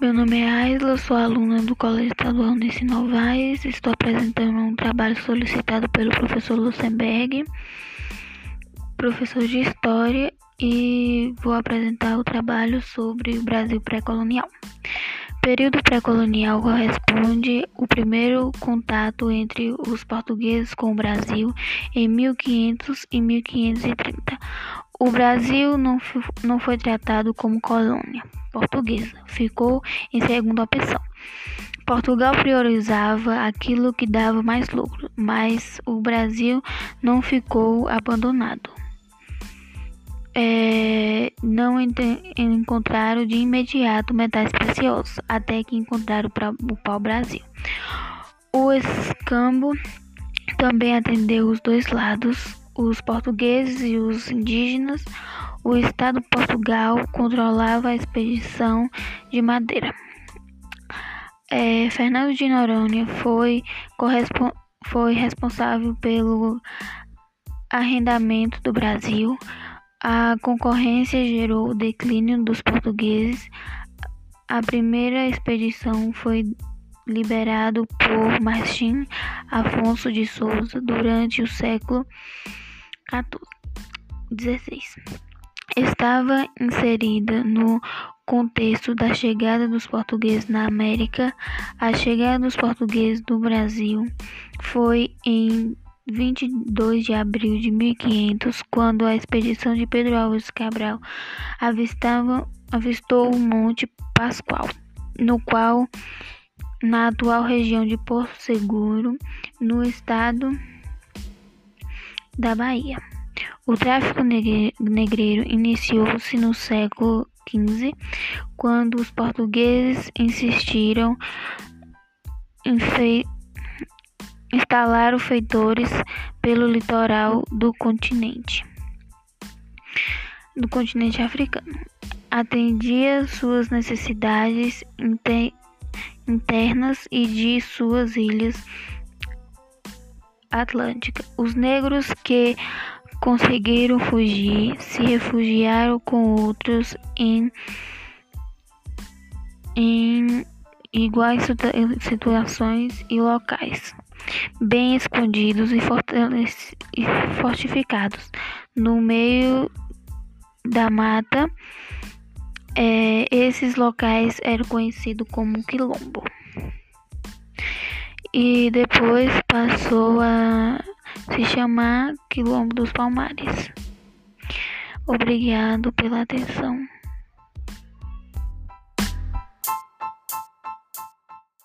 Meu nome é Aisla, sou aluna do Colégio Estadual Nesse Novaes. Estou apresentando um trabalho solicitado pelo professor Luxemburg, professor de História, e vou apresentar o trabalho sobre o Brasil pré-colonial. Período pré-colonial corresponde o primeiro contato entre os portugueses com o Brasil em 1500 e 1530. O Brasil não, não foi tratado como colônia portuguesa, ficou em segunda opção. Portugal priorizava aquilo que dava mais lucro, mas o Brasil não ficou abandonado. É, não encontraram de imediato metais preciosos, até que encontraram o pau-brasil. O escambo também atendeu os dois lados os portugueses e os indígenas, o Estado Portugal controlava a expedição de madeira. É, Fernando de Noronha foi, foi responsável pelo arrendamento do Brasil. A concorrência gerou o declínio dos portugueses. A primeira expedição foi liberado por Martim Afonso de Souza durante o século XIV. Estava inserida no contexto da chegada dos portugueses na América. A chegada dos portugueses no Brasil foi em 22 de abril de 1500, quando a expedição de Pedro Álvares Cabral avistava, avistou o Monte Pascoal, no qual na atual região de Porto Seguro, no estado da Bahia. O tráfico negreiro iniciou-se no século XV, quando os portugueses insistiram em instalar feitores pelo litoral do continente, do continente africano. Atendia suas necessidades internas e de suas ilhas atlânticas. Os negros que conseguiram fugir se refugiaram com outros em, em iguais situações e locais, bem escondidos e fortificados no meio da mata é, esses locais eram conhecidos como quilombo. E depois passou a se chamar Quilombo dos Palmares. Obrigado pela atenção.